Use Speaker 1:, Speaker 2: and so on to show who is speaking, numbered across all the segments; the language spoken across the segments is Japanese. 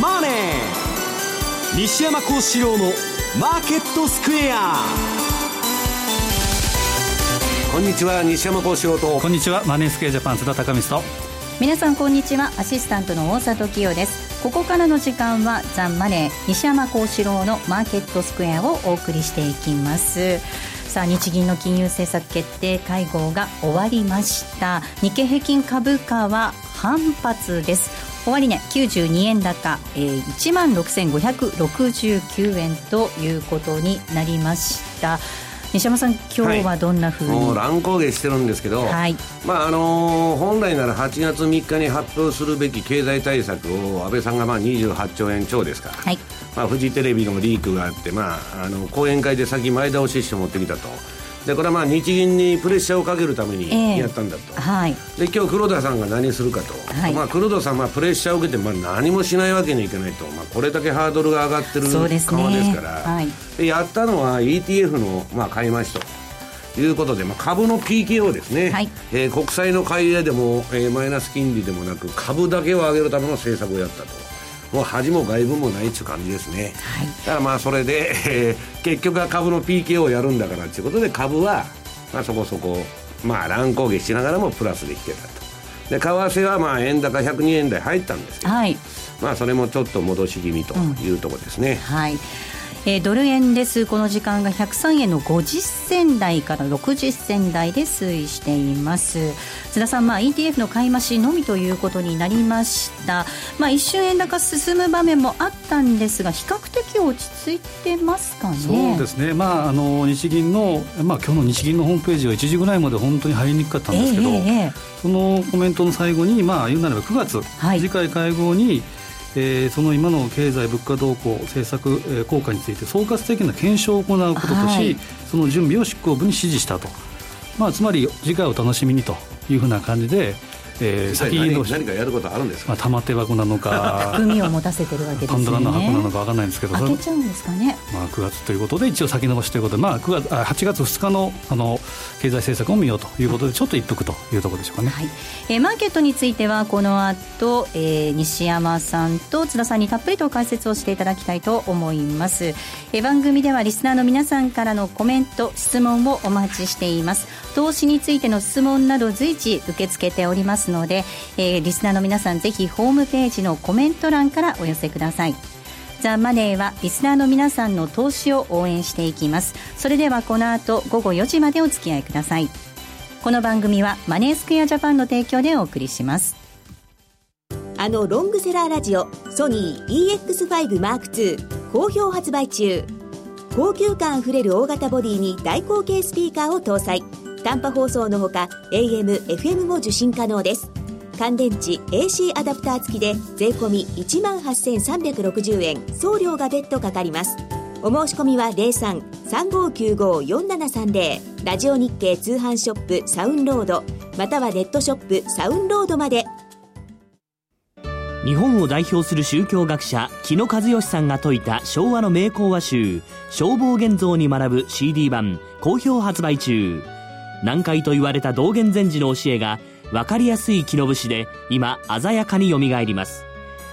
Speaker 1: マネー」西山幸四郎の「マーケットスクエア」
Speaker 2: こんにちは西山幸四郎と。
Speaker 3: こんにちはマネースクエアジャパン津田隆光と。
Speaker 4: 皆さんこんにちはアシスタントの大里清です。ここからの時間はザンマネー西山幸四郎のマーケットスクエアをお送りしていきます。さあ日銀の金融政策決定会合が終わりました。日経平均株価は反発です終値、ね、92円高、えー、1万6569円ということになりました。西山さん、今日はどんなふうに、はい、
Speaker 2: もう乱高下してるんですけど、はい、まああのー、本来なら8月3日に発表するべき経済対策を安倍さんがまあ28兆円超ですから、はい、まあ、フジテレビのリークがあって、まあ、あの講演会で先前倒しして持ってきたと。でこれはまあ日銀にプレッシャーをかけるためにやったんだと、えー、はい、で今日黒田さんが何するかと、はい、まあ、黒田さんはプレッシャーを受けてまあ何もしないわけにいかないと、まあ、これだけハードルが上がってる顔ですから、はい、でやったのは ETF のまあ買い増しと。いうことで、まあ、株の PKO ですね、はい、えー、国債の買い入れでも、えー、マイナス金利でもなく株だけを上げるための政策をやったと。もう恥も外部もないっていう感じですね、はい、だからまあそれで、えー、結局は株の PK をやるんだからっていうことで株は、まあ、そこそこまあ乱高下しながらもプラスできてたと。で為替はまあ円高102円台入ったんですけど、はい、まあそれもちょっと戻し気味というところですね、
Speaker 4: うん、はいえー、ドル円です。この時間が103円の50銭台から60銭台で推移しています。津田さん、まあ、ETF の買い増しのみということになりました、まあ、一瞬円高進む場面もあったんですが比較的落ち着いてますかね。
Speaker 3: そうですね、まあ、あの日銀の、まあ、今日の日銀のホームページは1時ぐらいまで本当に入りにくかったんですけど、えーえー、そのコメントの最後に、まあ、言うなれば9月、はい、次回会合にえー、その今の経済物価動向政策、えー、効果について総括的な検証を行うこととし、はい、その準備を執行部に指示したと、まあ、つまり次回お楽しみにというふうな感じで
Speaker 2: えー、先の何かやることあるんですか、
Speaker 3: まあ、玉手箱なのか
Speaker 4: 含みを持たせてるわけですよね。
Speaker 3: パンドラの箱なのか分かんないんですけど
Speaker 4: 開けちゃうんですかね、
Speaker 3: まあ、9月ということで一応先延ばしということで、まあ、9月あ8月2日のあの経済政策を見ようということでちょっと一服というところでしょうかね、はい。
Speaker 4: えー、マーケットについてはこの後、えー、西山さんと津田さんにたっぷりと解説をしていただきたいと思います、えー、番組ではリスナーの皆さんからのコメント質問をお待ちしています投資についての質問など随時受け付けておりますので、えー、リスナーの皆さんぜひホームページのコメント欄からお寄せください。ザ・マネーはリスナーの皆さんの投資を応援していきます。それではこの後午後4時までお付き合いください。この番組はマネースクエアジャパンの提供でお送りします。
Speaker 5: あのロングセラーラジオソニー EX5M2 好評発売中。高級感あふれる大型ボディに大口径スピーカーを搭載。短波放送のほか AM、FM も受信可能です。乾電池 AC アダプター付きで税込1万8360円。送料が別途かかります。お申し込みは03-3595-4730ラジオ日経通販ショップサウンロード。またはネットショップサウンロードまで。
Speaker 6: 日本を代表する宗教学者木野和義さんが説いた昭和の名講話集「消防現像」に学ぶ CD 版好評発売中。難解と言われた道元禅師の教えがわかりやすい木の節で今鮮やかによみがえります。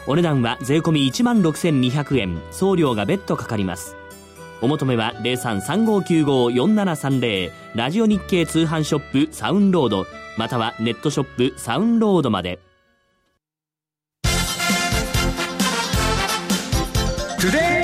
Speaker 6: お値段は税込1万6200円。送料が別途かかります。お求めは0335954730ラジオ日経通販ショップサウンロード。またはネットショップサウンロードまで。
Speaker 4: Today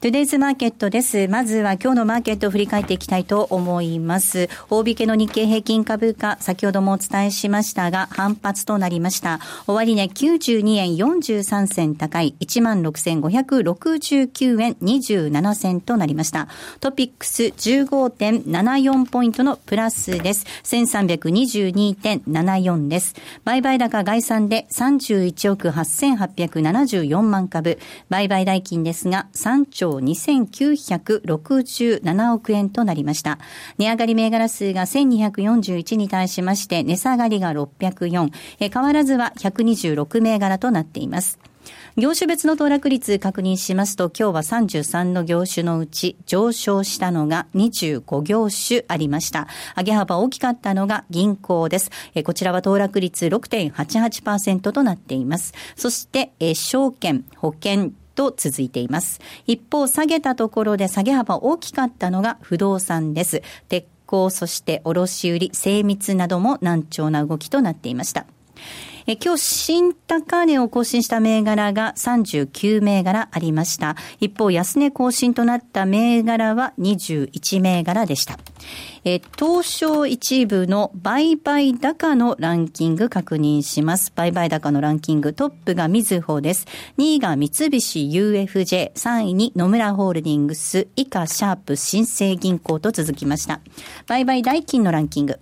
Speaker 4: トゥデイズマーケットです。まずは今日のマーケットを振り返っていきたいと思います。大引けの日経平均株価、先ほどもお伝えしましたが、反発となりました。終値92円43銭高い、16,569円27銭となりました。トピックス15.74ポイントのプラスです。1322.74です。売買高概算で31億8874万株。売買代金ですが3兆2967億円となりました。値上がり銘柄数が1241に対しまして、値下がりが604、え変わらずは126銘柄となっています。業種別の騰落率確認しますと、今日は33の業種のうち上昇したのが25業種ありました。上げ幅大きかったのが銀行です。こちらは騰落率6.88%となっています。そして、証券、保険、と続いています。一方、下げたところで下げ幅大きかったのが不動産です。鉄鋼、そして卸売、精密なども難聴な動きとなっていました。え今日新高値を更新した銘柄が39銘柄ありました。一方、安値更新となった銘柄は21銘柄でした。え東証一部の売買高のランキング確認します。売買高のランキングトップがみずほです。2位が三菱 UFJ、3位に野村ホールディングス、以下シャープ新生銀行と続きました。売買代金のランキング。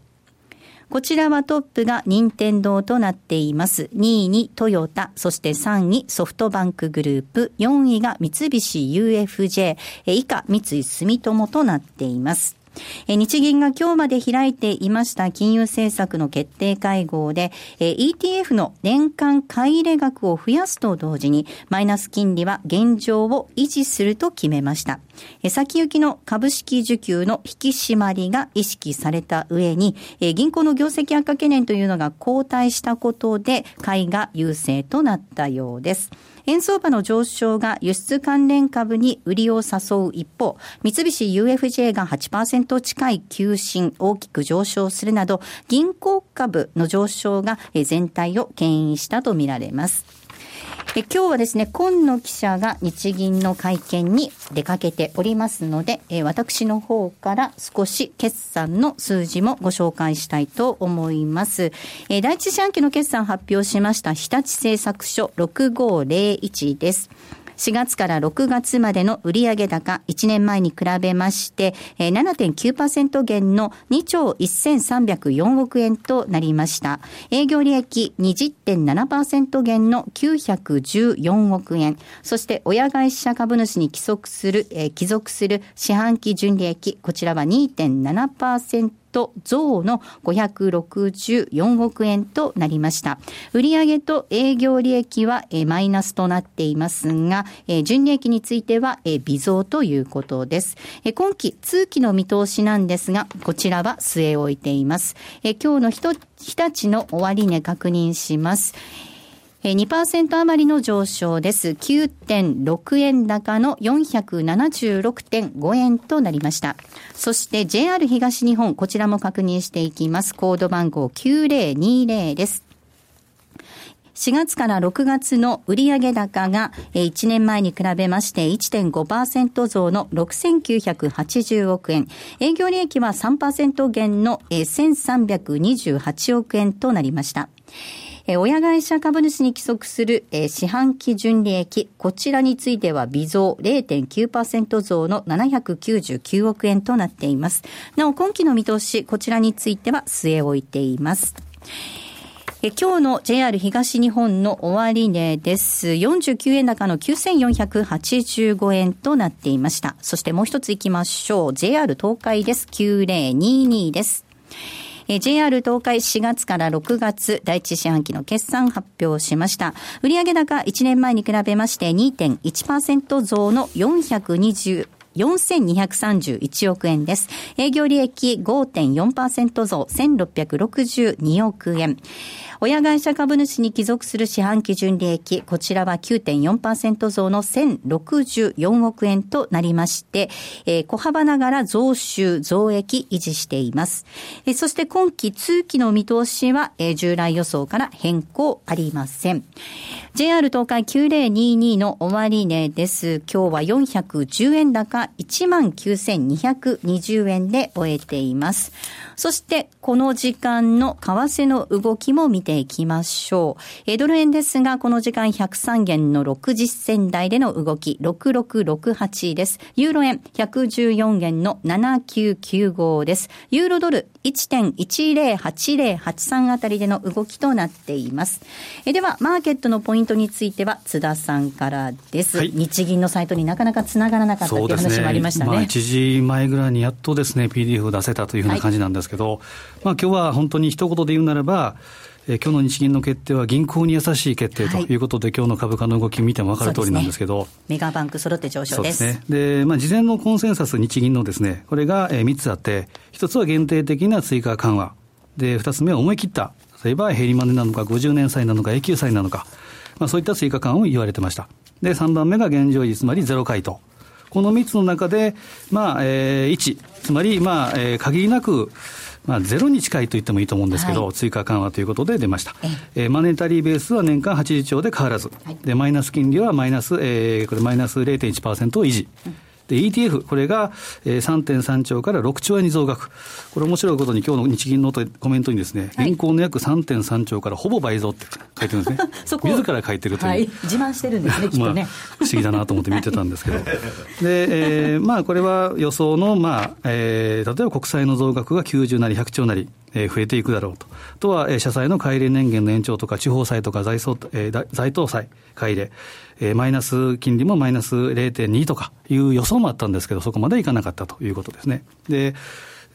Speaker 4: こちらはトップが任天堂となっています。2位にトヨタ、そして3位ソフトバンクグループ、4位が三菱 UFJ、以下三井住友となっています。日銀が今日まで開いていました金融政策の決定会合で、ETF の年間買い入れ額を増やすと同時に、マイナス金利は現状を維持すると決めました。先行きの株式受給の引き締まりが意識された上に、銀行の業績悪化懸念というのが後退したことで、買いが優勢となったようです。円相場の上昇が輸出関連株に売りを誘う一方、三菱 UFJ が8%近い急進、大きく上昇するなど、銀行株の上昇が全体を牽引したとみられます。え今日はですね、今野記者が日銀の会見に出かけておりますので、え私の方から少し決算の数字もご紹介したいと思います。え第一四半期の決算発表しました日立製作所6501です。4月から6月までの売上高1年前に比べまして、7.9%減の2兆1304億円となりました。営業利益20.7%減の914億円。そして親会社株主に帰属する、帰属する四半期純利益、こちらは2.7%ト増の564億円となりました。売上と営業利益はマイナスとなっていますが、純利益については微増ということです。今期通期の見通しなんですが、こちらは据え置いています。今日の日立の終値確認します。2%余りの上昇です。9.6円高の476.5円となりました。そして JR 東日本、こちらも確認していきます。コード番号9020です。4月から6月の売上高が1年前に比べまして1.5%増の6980億円。営業利益は3%減の1328億円となりました。え親会社株主に規則する、え四半期純利益、こちらについては微増0.9%増の799億円となっています。なお、今期の見通し、こちらについては据え置いています。え今日の JR 東日本の終値です。49円高の9485円となっていました。そしてもう一つ行きましょう。JR 東海です。9022です。え JR 東海4月から6月第一四半期の決算発表しました。売上高1年前に比べまして2.1%増の420 4231億円です。営業利益5.4%増1662億円。親会社株主に帰属する四半期純利益、こちらは9.4%増の1064億円となりまして、えー、小幅ながら増収、増益維持しています。えー、そして今期通期の見通しは、えー、従来予想から変更ありません。JR 東海9022の終値です。今日は410円高19,220円で終えています。そして、この時間の為替の動きも見ていきましょう。えドル円ですが、この時間103元の60銭台での動き、6668です。ユーロ円114元の7995です。ユーロドル1.108083あたりでの動きとなっています。えでは、マーケットのポイントについては、津田さんからです。はい、日銀のサイトになかなかつながらなかったという話もありましたね。ねまあ、
Speaker 3: 1時前ぐらいにやっとですね、PDF を出せたというふうな感じなんですけど、はい、まあ今日は本当に一言で言うならば、えー、今日の日銀の決定は銀行に優しい決定ということで、はい、今日の株価の動き見ても分かる通りなんですけど、ね、
Speaker 4: メガバンク揃って上昇です。
Speaker 3: ですね。で、まあ、事前のコンセンサス日銀のですね、これが3つあって、1つは限定的な追加緩和。で、2つ目は思い切った。例えば、ヘリマネなのか、50年債なのか、永久債なのか、まあ、そういった追加緩和を言われてました。で、3番目が現状維持、つまりゼロ回答。この3つの中で、まあ、えー、1、つまり、まあ、えー、限りなく、まあ、ゼロに近いと言ってもいいと思うんですけど、はい、追加緩和ということで出ました。えー、マネタリーベースは年間80兆で変わらず、はい、で、マイナス金利はマイナス、えー、これマイナス0.1%を維持。うんで、ETF、これが3.3兆から6兆円に増額。これ面白いことに今日の日銀のコメントにですね、銀行の約3.3兆からほぼ倍増って書いてるんですね。そこ自ら書いてるという。はい、
Speaker 4: 自慢してるんですね、きっとね。
Speaker 3: まあ、不思議だなと思って見てたんですけど。で、えー、まあこれは予想の、まあ、えー、例えば国債の増額が90なり100兆なり、えー、増えていくだろうと。あとは、えー、社債の改良年限の延長とか、地方債とか財政、えー、財党債改良。えー、マイナス金利もマイナス0.2とかいう予想もあったんですけど、そこまでいかなかったということですね。で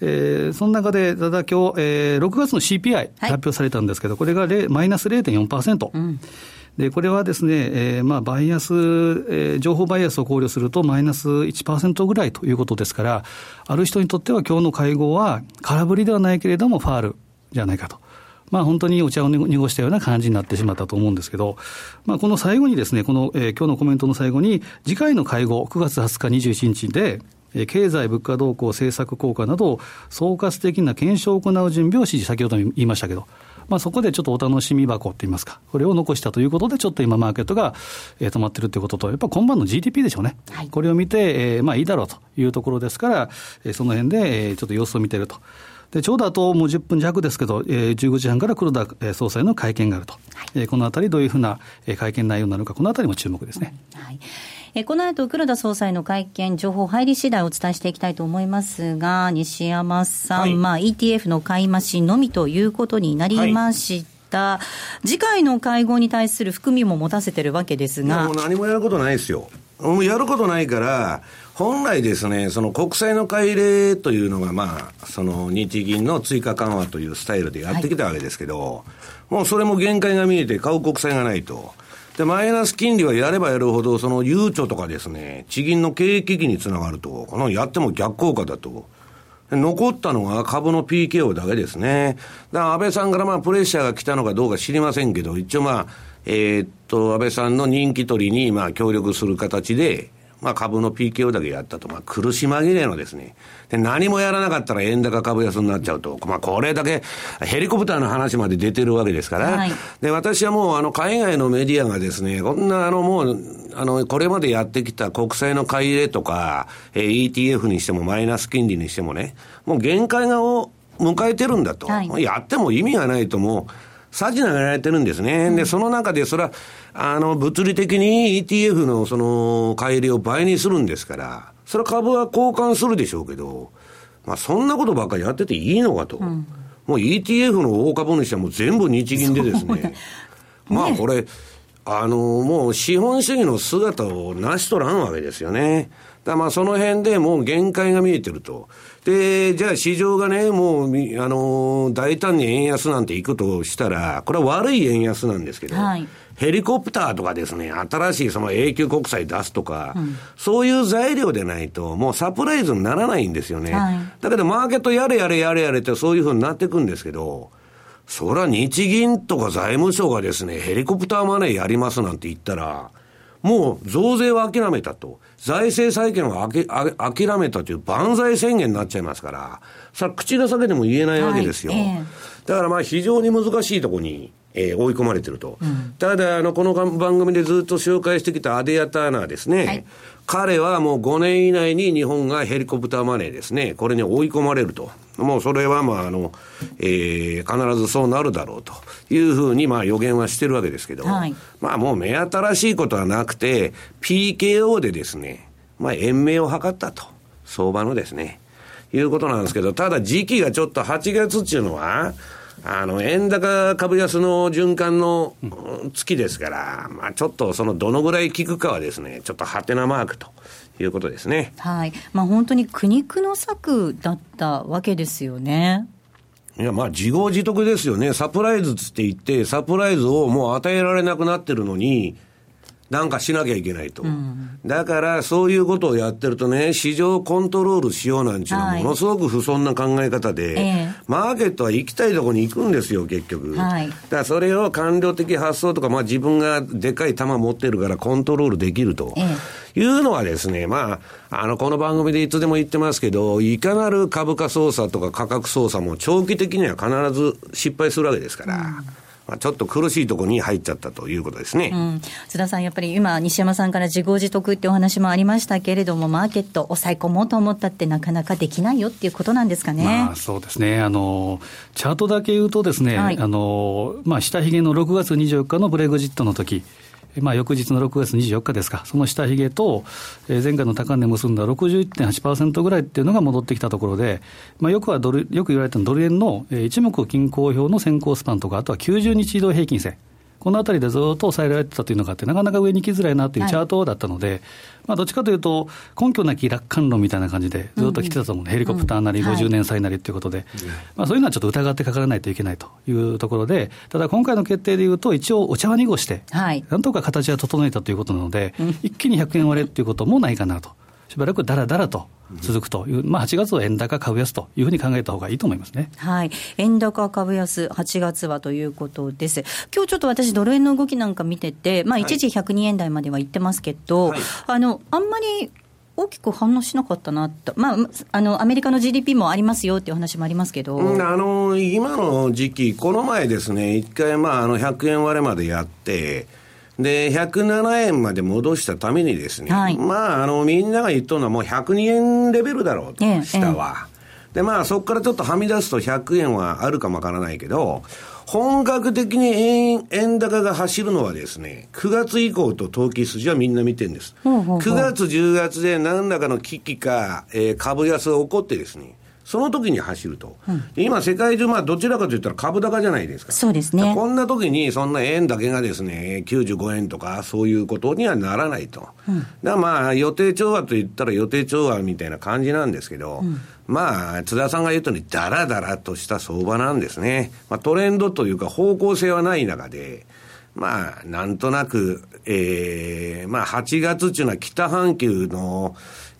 Speaker 3: えー、その中で、ただ今日、えー、6月の CPI 発表されたんですけど、はい、これがマイナス0.4%。うんで、これはですね、えー、まあ、バイアス、えー、情報バイアスを考慮するとマイナス1%ぐらいということですから、ある人にとっては今日の会合は空振りではないけれどもファールじゃないかと。まあ、本当にお茶を濁したような感じになってしまったと思うんですけど、まあ、この最後にですね、この、えー、今日のコメントの最後に、次回の会合、9月20日21日で、経済物価動向、政策効果など、総括的な検証を行う準備を指示、先ほども言いましたけど、まあ、そこでちょっとお楽しみ箱って言いますか、これを残したということで、ちょっと今、マーケットが、えー、止まってるということと、やっぱ今晩の GDP でしょうね、はい、これを見て、えー、まあいいだろうというところですから、えー、その辺で、えー、ちょっと様子を見てると。でちょうどあともう10分弱ですけど、えー、15時半から黒田総裁の会見があると、はい、えー、このあたり、どういうふうな会見内容になるのか、このあたりも注目ですね。はい
Speaker 4: えこの後、黒田総裁の会見、情報入り次第お伝えしていきたいと思いますが、西山さん、はい、まあ、ETF の買い増しのみということになりました。はい、次回の会合に対する含みも持たせてるわけですが。
Speaker 2: もう何もやることないですよ。もうやることないから、本来ですね、その国債の買い入れというのが、まあ、その日銀の追加緩和というスタイルでやってきたわけですけど、はい、もうそれも限界が見えて買う国債がないと。で、マイナス金利はやればやるほど、その悠長とかですね、地銀の経営危機につながると、このやっても逆効果だと。残ったのが株の PKO だけですね。だから安倍さんからまあプレッシャーが来たのかどうか知りませんけど、一応まあ、えー、っと、安倍さんの人気取りにまあ協力する形で、まあ、株の PKO だけやったと、まあ、苦し紛れのですね、で何もやらなかったら円高株安になっちゃうと、まあ、これだけヘリコプターの話まで出てるわけですから、はい、で私はもうあの海外のメディアがですね、こんなあのもう、あのこれまでやってきた国債の買い入れとか、えー、ETF にしてもマイナス金利にしてもね、もう限界がを迎えてるんだと、はい、やっても意味がないと、もう、さじ投げられてるんですね。で、その中で、それは、あの、物理的に ETF のその、買い入れを倍にするんですから、それは株は交換するでしょうけど、まあ、そんなことばっかりやってていいのかと。うん、もう ETF の大株主はもう全部日銀でですね、ねまあこれ、あの、もう資本主義の姿を成し取らんわけですよね。だまあその辺でもう限界が見えてると。で、じゃあ市場がね、もう、あの、大胆に円安なんていくとしたら、これは悪い円安なんですけど、はい、ヘリコプターとかですね、新しいその永久国債出すとか、うん、そういう材料でないと、もうサプライズにならないんですよね。はい、だけどマーケットやれやれやれやれってそういうふうになっていくんですけど、それは日銀とか財務省がですね、ヘリコプターマネーやりますなんて言ったら、もう増税は諦めたと。財政再建はあき諦めたという万歳宣言になっちゃいますから、さあ口が裂けても言えないわけですよ。はいえー、だからまあ非常に難しいところに、えー、追い込まれてると。うん、ただ、あの、この番組でずっと紹介してきたアデア・ターナーですね。はい彼はもう5年以内に日本がヘリコプターマネーですね、これに追い込まれると。もうそれはまああの、えー、必ずそうなるだろうというふうにまあ予言はしてるわけですけど、はい、まあもう目新しいことはなくて、PKO でですね、まあ延命を図ったと。相場のですね、いうことなんですけど、ただ時期がちょっと8月っていうのは、あの、円高株安の循環の月ですから、まあちょっとそのどのぐらい効くかはですね、ちょっとハテナマークということですね。
Speaker 4: はい。まあ本当に苦肉の策だったわけですよね。
Speaker 2: いや、まあ、自業自得ですよね。サプライズつって言って、サプライズをもう与えられなくなってるのに、なんかしなきゃいけないと、うん、だからそういうことをやってるとね、市場コントロールしようなんていうのは、ものすごく不損な考え方で、はい、マーケットは行きたいところに行くんですよ、結局。はい、だからそれを官僚的発想とか、まあ、自分がでかい球持ってるからコントロールできると。いうのはですね、まあ、あの、この番組でいつでも言ってますけど、いかなる株価操作とか価格操作も長期的には必ず失敗するわけですから。うんまあ、ちょっと苦しいところに入っちゃったということですね、うん、
Speaker 4: 津田さん、やっぱり今、西山さんから自業自得ってお話もありましたけれども、マーケット、抑え込もうと思ったって、なかなかできないよっていうことなんですかね、
Speaker 3: まあ、そうですね。あの、チャートだけ言うとですね、はい、あのまあ、下髭の6月24日のブレグジットの時まあ、翌日の6月24日ですか、その下髭と、えー、前回の高値結んだ61.8%ぐらいっていうのが戻ってきたところで、まあ、よくはドルよく言われたドル円の、えー、一目均衡表の先行スパンとか、あとは90日移動平均線。このあたりでずっと抑えられてたというのがあって、なかなか上に行きづらいなというチャートだったので、はい、まあ、どっちかというと、根拠なき楽観論みたいな感じで、ずっと来てたと思う、うん、ヘリコプターなり、50年歳なりということで、まあ、そういうのはちょっと疑ってかからないといけないというところで、ただ今回の決定でいうと、一応、お茶碗濁して、なんとか形は整えたということなので、一気に100円割れっていうこともないかなと。しばらくだらだらと続くという、まあ、8月は円高株安というふうに考えたほうがいいと思いますね。
Speaker 4: はい。円高株安、8月はということです。今日ちょっと私、ドル円の動きなんか見てて、まあ、一時102円台までは行ってますけど、はい、あの、あんまり大きく反応しなかったなと、まあ、あのアメリカの GDP もありますよっていう話もありますけど、
Speaker 2: うん、あの今の時期、この前ですね、一回、まあ、あの100円割れまでやって、で、107円まで戻したためにですね、はい、まあ、あの、みんなが言っとるのはもう102円レベルだろうと、ええ、下は。え、で、まあ、そこからちょっとはみ出すと100円はあるかもわからないけど、本格的に円円高が走るのはですね、9月以降と投機筋はみんな見てるんです。ほうほうほう9月、10月で何らかの危機か、えー、株安が起こってですね、その時に走ると、うん、今、世界中、まあ、どちらかといったら株高じゃないですか、
Speaker 4: そうですね。
Speaker 2: こんな時に、そんな円だけがですね95円とか、そういうことにはならないと、うん、だからまあ、予定調和といったら予定調和みたいな感じなんですけど、うん、まあ、津田さんが言うとおり、だらだらとした相場なんですね、まあ、トレンドというか、方向性はない中で、まあ、なんとなく、えー、まあ、8月っていうのは北半球の、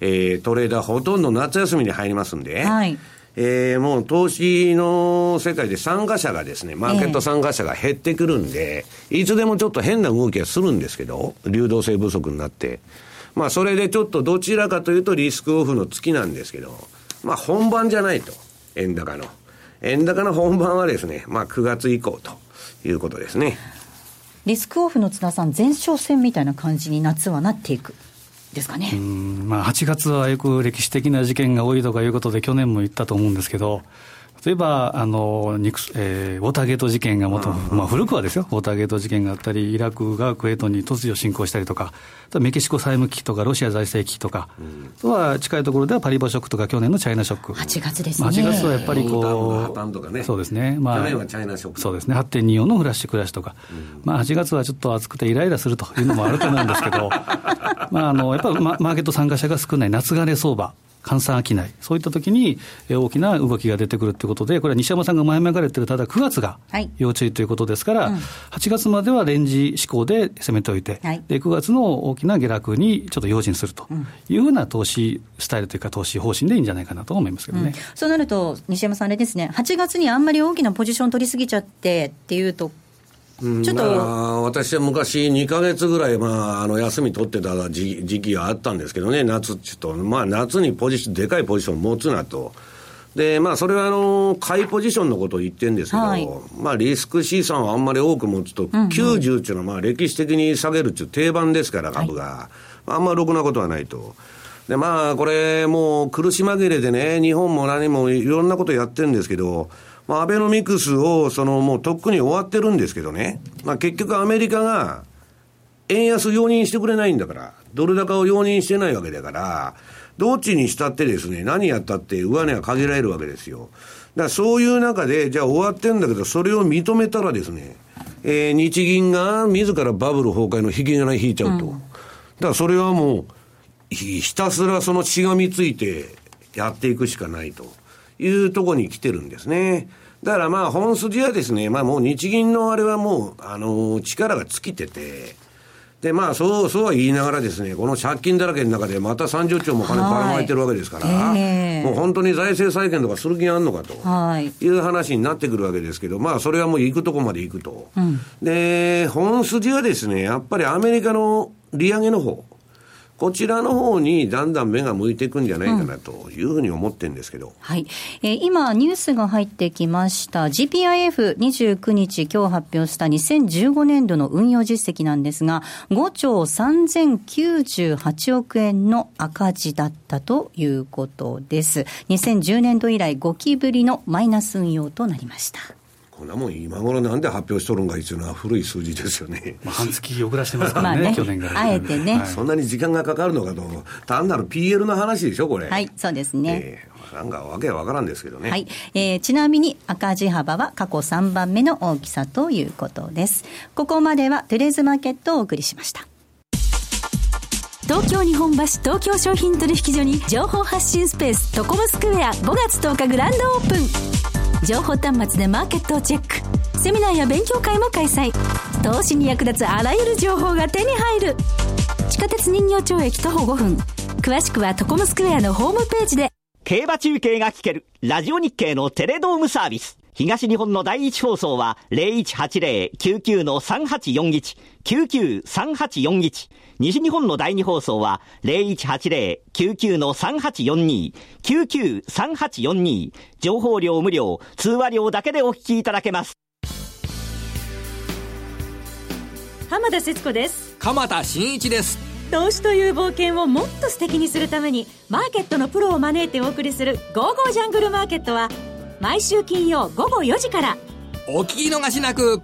Speaker 2: えー、トレーダーほとんど夏休みに入りますんで、はい、えー、もう投資の世界で参加者がですね、マーケット参加者が減ってくるんで、えー、いつでもちょっと変な動きはするんですけど、流動性不足になって。まあ、それでちょっとどちらかというとリスクオフの月なんですけど、まあ、本番じゃないと。円高の。円高の本番はですね、まあ、9月以降ということですね。
Speaker 4: リスクオフの津田さん、前哨戦みたいな感じに夏はなっていく。ですかね。
Speaker 3: まあ、8月はよく歴史的な事件が多いとかいうことで、去年も言ったと思うんですけど、例えば、あの、えー、ウォーターゲート事件がもと、まあ古くはですよ、ウォーターゲート事件があったり、イラクがクウェートに突如侵攻したりとか、メキシコ債務危機とか、ロシア財政危機とか、あとは近いところではパリバショックとか、去年のチャイナショック。
Speaker 4: 8月ですね。
Speaker 3: 8月はやっぱりこ
Speaker 2: う、ね、
Speaker 3: そうですね。ま
Speaker 2: あ、去年はチャイナショック。
Speaker 3: そうですね。8.24のフラッシュクラッシュとか、まあ8月はちょっと暑くてイライラするというのもあると思うんですけど、まああの、やっぱりマーケット参加者が少ない夏枯れ相場。換算商い、そういったときに大きな動きが出てくるということで、これは西山さんが前々から言ってる、ただ9月が要注意ということですから、はいうん、8月まではレンジ志向で攻めておいて、はい、で、9月の大きな下落にちょっと用心するというふうな投資スタイルというか、投資方針でいいんじゃないかなと思いますけどね、うん、
Speaker 4: そうなると、西山さん、あれですね、8月にあんまり大きなポジション取りすぎちゃってっていうと、
Speaker 2: ちょっと、まあ、私は昔、2か月ぐらい、まあ、あの休み取ってた時時期があったんですけどね、夏っちゅうと、まあ、夏にポジション、でかいポジション持つなと。で、まあ、それは、あの、買いポジションのことを言ってるんですけど、はい、まあ、リスク資産をあんまり多く持つと、うんうん、90っていうのは、まあ、歴史的に下げるっていう定番ですから、株が。はい、あんまりろくなことはないと。で、まあ、これ、もう苦し紛れでね、日本も何もいろんなことやってるんですけど、まあ、アベノミクスを、その、もうとっくに終わってるんですけどね。まあ、結局アメリカが、円安容認してくれないんだから、ドル高を容認してないわけだから、どっちにしたってですね、何やったって上値は限られるわけですよ。だからそういう中で、じゃあ終わってんだけど、それを認めたらですね、えー、日銀が自らバブル崩壊の引き金引いちゃうと。うん、だからそれはもう、ひたすらそのしがみついてやっていくしかないと。いうところに来てるんですね。だからまあ本筋はですね、まあもう日銀のあれはもう、あのー、力が尽きてて、で、まあ、そう、そうは言いながらですね、この借金だらけの中でまた30兆も金ばらまいてるわけですから、はいえ。ー、もう本当に財政再建とかする気があるのかと、はい、いう話になってくるわけですけど、まあ、それはもう行くとこまで行くと。うん、で、本筋はですね、やっぱりアメリカの利上げの方、こちらの方にだんだん目が向いていくんじゃないかなというふうに思ってんですけど、うん、
Speaker 4: はいえー、今、ニュースが入ってきました、GPIF29 日、今日発表した2015年度の運用実績なんですが、5兆3098億円の赤字だったということです。2010年度以来5期ぶりのマイナス運用となりました。
Speaker 2: こんなもん今頃なんで発表しとるんかいうのは古い数字ですよね。
Speaker 3: まあ、半月遅らしてますからね、ね去年から、
Speaker 4: あえてね、
Speaker 2: はい、そんなに時間がかかるのかと、単なる PL の話でしょ、これ。
Speaker 4: はい、そうですね。え
Speaker 2: ー、なんかわけわからんですけどね。
Speaker 4: はい。えー、ちなみに赤字幅は過去3番目の大きさということです。ここまではテレーズマーケットをお送りしました。
Speaker 7: 東京日本橋東京商品取引所に情報発信スペーストコムスクエア5月10日グランドオープン情報端末でマーケットをチェック。セミナーや勉強会も開催。投資に役立つあらゆる情報が手に入る。地下鉄人形町駅徒歩5分。詳しくはトコムスクエアのホームページで。
Speaker 8: 競馬中継が聞けるラジオ日経のテレドームサービス。東日本の第一放送は0180-99-3841、99-3841。西日本の第二放送は0180-99-3842、99-3842。情報量無料、通話料だけでお聞きいただけます。
Speaker 9: 浜田節子です。
Speaker 10: 鎌田新一です。
Speaker 9: 投資という冒険をもっと素敵にするために、マーケットのプロを招いてお送りする、ゴーゴージャングルマーケットは、毎週金曜午後4時から。
Speaker 10: お聞き逃しなく。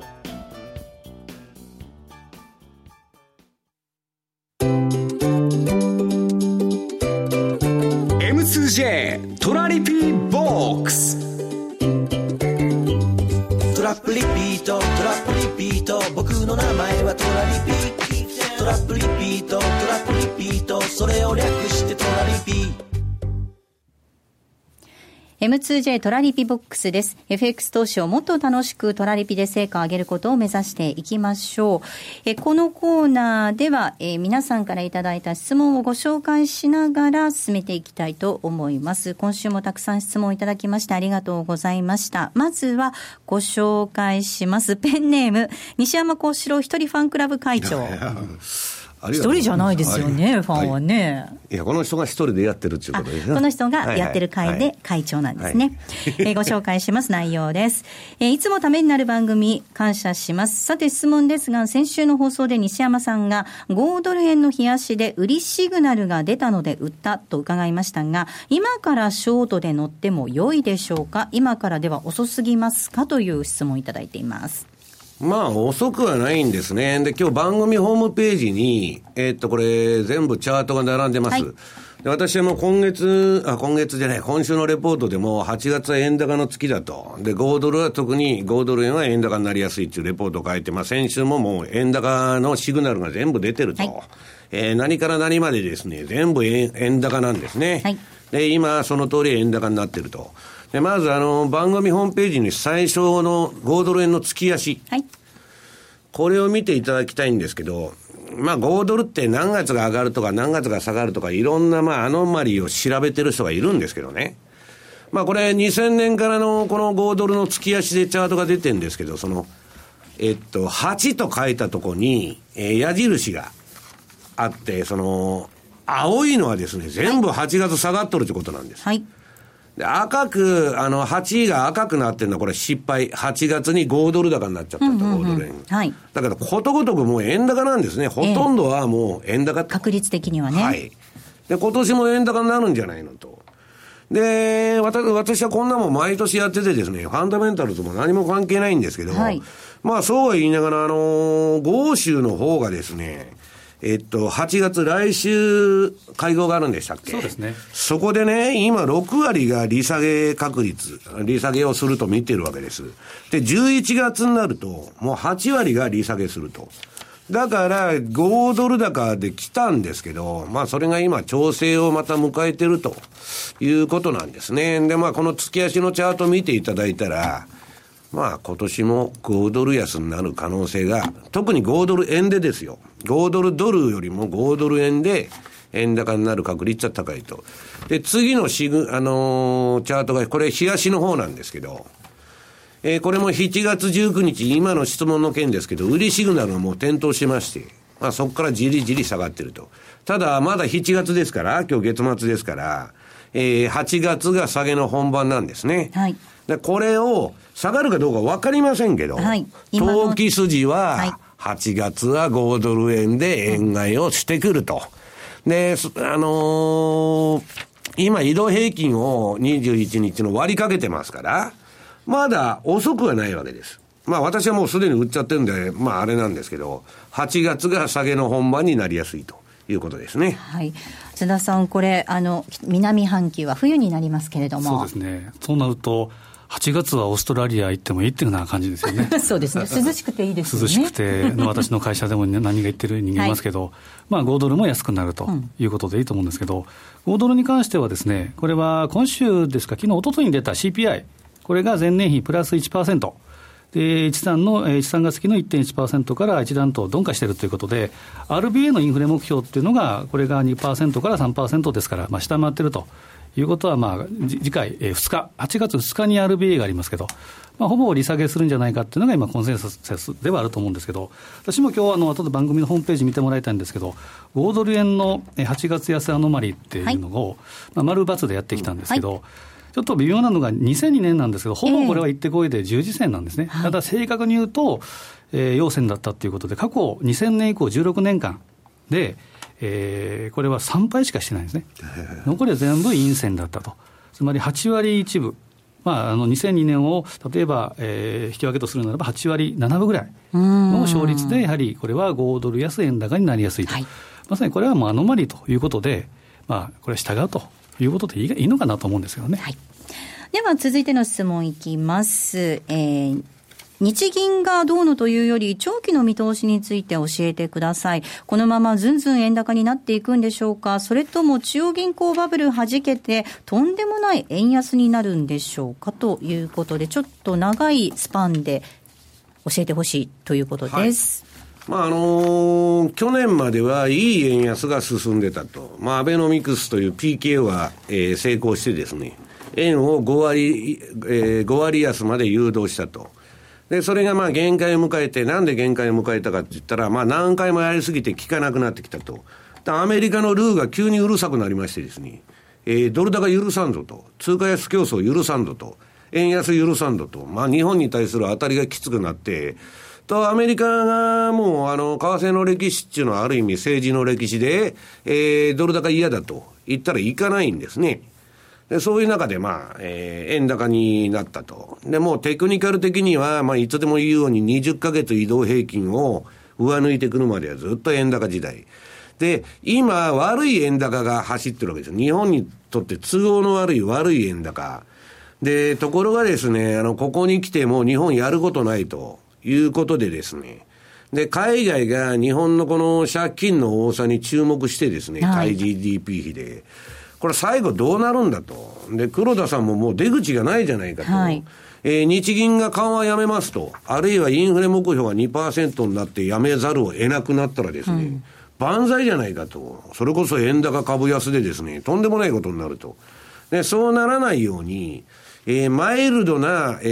Speaker 1: M2J トラリピーボックス。
Speaker 11: トラップリピートトラップリピート。僕の名前はトラリピトラップリピートトラップリピート。それを略してトラリピ
Speaker 4: M2J トラリピボックスです。FX 投資をもっと楽しくトラリピで成果を上げることを目指していきましょう。えこのコーナーでは、え皆さんからいただいた質問をご紹介しながら進めていきたいと思います。今週もたくさん質問いただきましてありがとうございました。まずはご紹介します。ペンネーム、西山幸四郎一人ファンクラブ会長。一人じゃないですよね、ファンはね。
Speaker 2: いや、この人が一人でやってるっていうことですね。
Speaker 4: この人がやってる会で会長なんですね。えご紹介します内容です、えー。いつもためになる番組、感謝します。さて質問ですが、先週の放送で西山さんが5ドル円の冷やしで売りシグナルが出たので売ったと伺いましたが、今からショートで乗っても良いでしょうか？今からでは遅すぎますか？という質問をいただいています。
Speaker 2: まあ、遅くはないんですね。で、今日番組ホームページに、えー、っと、これ、全部チャートが並んでます。はい、で私も今月、あ、今月じゃない、今週のレポートでも、8月は円高の月だと。で、5ドルは特に、5ドル円は円高になりやすいっていうレポートを書いて、まあ、先週ももう円高のシグナルが全部出てると。はい、えー、何から何までですね、全部円円高なんですね。はい、で、今、その通り円高になってると。で、まず、あの、番組ホームページに最初の5ドル円の月足。はい。これを見ていただきたいんですけど、まあ、5ドルって何月が上がるとか何月が下がるとか、いろんな、まあ、アノマリーを調べてる人がいるんですけどね。まあ、これ、2000年からのこの5ドルの月足でチャートが出てるんですけど、その、えっと、8と書いたとこに、えー、矢印があって、その、青いのはですね、全部8月下がっとるってことなんです。はい。赤く、あの、8位が赤くなってるのはこれ失敗。8月に5ドル高になっちゃったと、5ドル円。はい。だからことごとくもう円高なんですね。ほとんどはもう円高、えー、
Speaker 4: 確率的にはね。
Speaker 2: はい。で、今年も円高になるんじゃないのと。で、私はこんなもん毎年やっててですね、ファンダメンタルとも何も関係ないんですけど、はい、まあそうは言いながら、あの豪州の方がですね、えっと、8月、来週、会合があるんでしたっけ？
Speaker 3: そうですね。
Speaker 2: そこでね、今、6割が利下げ確率、利下げをすると見てるわけです。で、11月になると、もう8割が利下げすると。だから、5ドル高で来たんですけど、まあ、それが今、調整をまた迎えてるということなんですね。で、まあ、この月足のチャート見ていただいたら、まあ今年も5ドル安になる可能性が、特に5ドル円でですよ。5ドルドルよりも5ドル円で円高になる確率は高いと。で、次のシグ、あのー、チャートが、これ、冷やしの方なんですけど、えー、これも7月19日、今の質問の件ですけど、売りシグナルがもう点灯しまして、まあそこからじりじり下がってると。ただ、まだ7月ですから、今日月末ですから、えー、8月が下げの本番なんですね。はい。で、これを下がるかどうか分かりませんけど、はい、投機筋は、8月は5ドル円で円買いをしてくると。で、あのー、今移動平均を21日の割りかけてますから、まだ遅くはないわけです。まあ私はもうすでに売っちゃってるんで、まああれなんですけど、8月が下げの本番になりやすいと。いうことですね。
Speaker 4: はい。津田さん、これ、あの、南半球は冬になりますけれども。
Speaker 3: そうですね。そうなると、8月はオーストラリア行ってもいいっていうような感じですよね。
Speaker 4: そうですね。涼しくていいですね。
Speaker 3: 涼しくて、私の会社でも何が言ってる人間いますけど、はい、まあ5ドルも安くなるということでいいと思うんですけど、うん、5ドルに関してはですね、これは今週ですか、昨日、一昨日に出た CPI、これが前年比プラス1%。で、13の、13月期の1.1%から一段と鈍化しているということで、RBA のインフレ目標っていうのが、これが2%から3%ですから、まあ、下回ってるということは、まあ、次回、えー、2日、8月2日に RBA がありますけど、まあ、ほぼ利下げするんじゃないかっていうのが今、コンセンサスではあると思うんですけど、私も今日あの後で番組のホームページ見てもらいたいんですけど、5ドル円の8月安アノマリっていうのを、はい、まあ、丸×でやってきたんですけど、はい。ちょっと微妙なのが2002年なんですけど、ほぼこれは行ってこいで十字線なんですね。えー、ただ正確に言うと、えー、陽線だったということで、過去2000年以降16年間で、えー、これは3敗しかしてないんですね。残りは全部陰線だったと。つまり8割1分。まあ、あの2002年を例えば、えー、引き分けとするならば8割7分ぐらいの勝率で、やはりこれは5ドル安円高になりやすいと、はい、まさにこれはもうアノマリということで、まあ、これは従うということでいいのかなと思うんですよね。はい、
Speaker 4: では続いての質問いきます。えー日銀がどうのというより、長期の見通しについて教えてください。このままずんずん円高になっていくんでしょうかそれとも中央銀行バブル弾けて、とんでもない円安になるんでしょうかということで、ちょっと長いスパンで教えてほしいということです。はい
Speaker 2: まああのー、去年まではいい円安が進んでたと、まあ、アベノミクスという PK は、えー、成功してですね、円を5割、えー、5割安まで誘導したと。で、それがまあ限界を迎えて、なんで限界を迎えたかって言ったら、まあ何回もやりすぎて効かなくなってきたと。アメリカのルーが急にうるさくなりましてですね、えー、ドル高許さんぞと、通貨安競争許さんぞと、円安許さんぞと、まあ日本に対する当たりがきつくなって、と、アメリカがもう、あの、為替の歴史っていうのはある意味政治の歴史で、えー、ドル高嫌だと言ったらいかないんですね。でそういう中で、まあ、えー、円高になったと。で、もうテクニカル的には、まあ、いつでも言うように20ヶ月移動平均を上抜いてくるまではずっと円高時代。で、今、悪い円高が走ってるわけです日本にとって都合の悪い悪い円高。で、ところがですね、あの、ここに来ても日本やることないと。いうことでですね、で、海外が日本のこの借金の多さに注目してですね、対 GDP 比で、これ最後どうなるんだと。で、黒田さんももう出口がないじゃないかと。はい、えー、日銀が緩和やめますと、あるいはインフレ目標が2%になってやめざるを得なくなったらですね、うん、万歳じゃないかと。それこそ円高株安でですね、とんでもないことになると。で、そうならないように、えー、マイルドな、え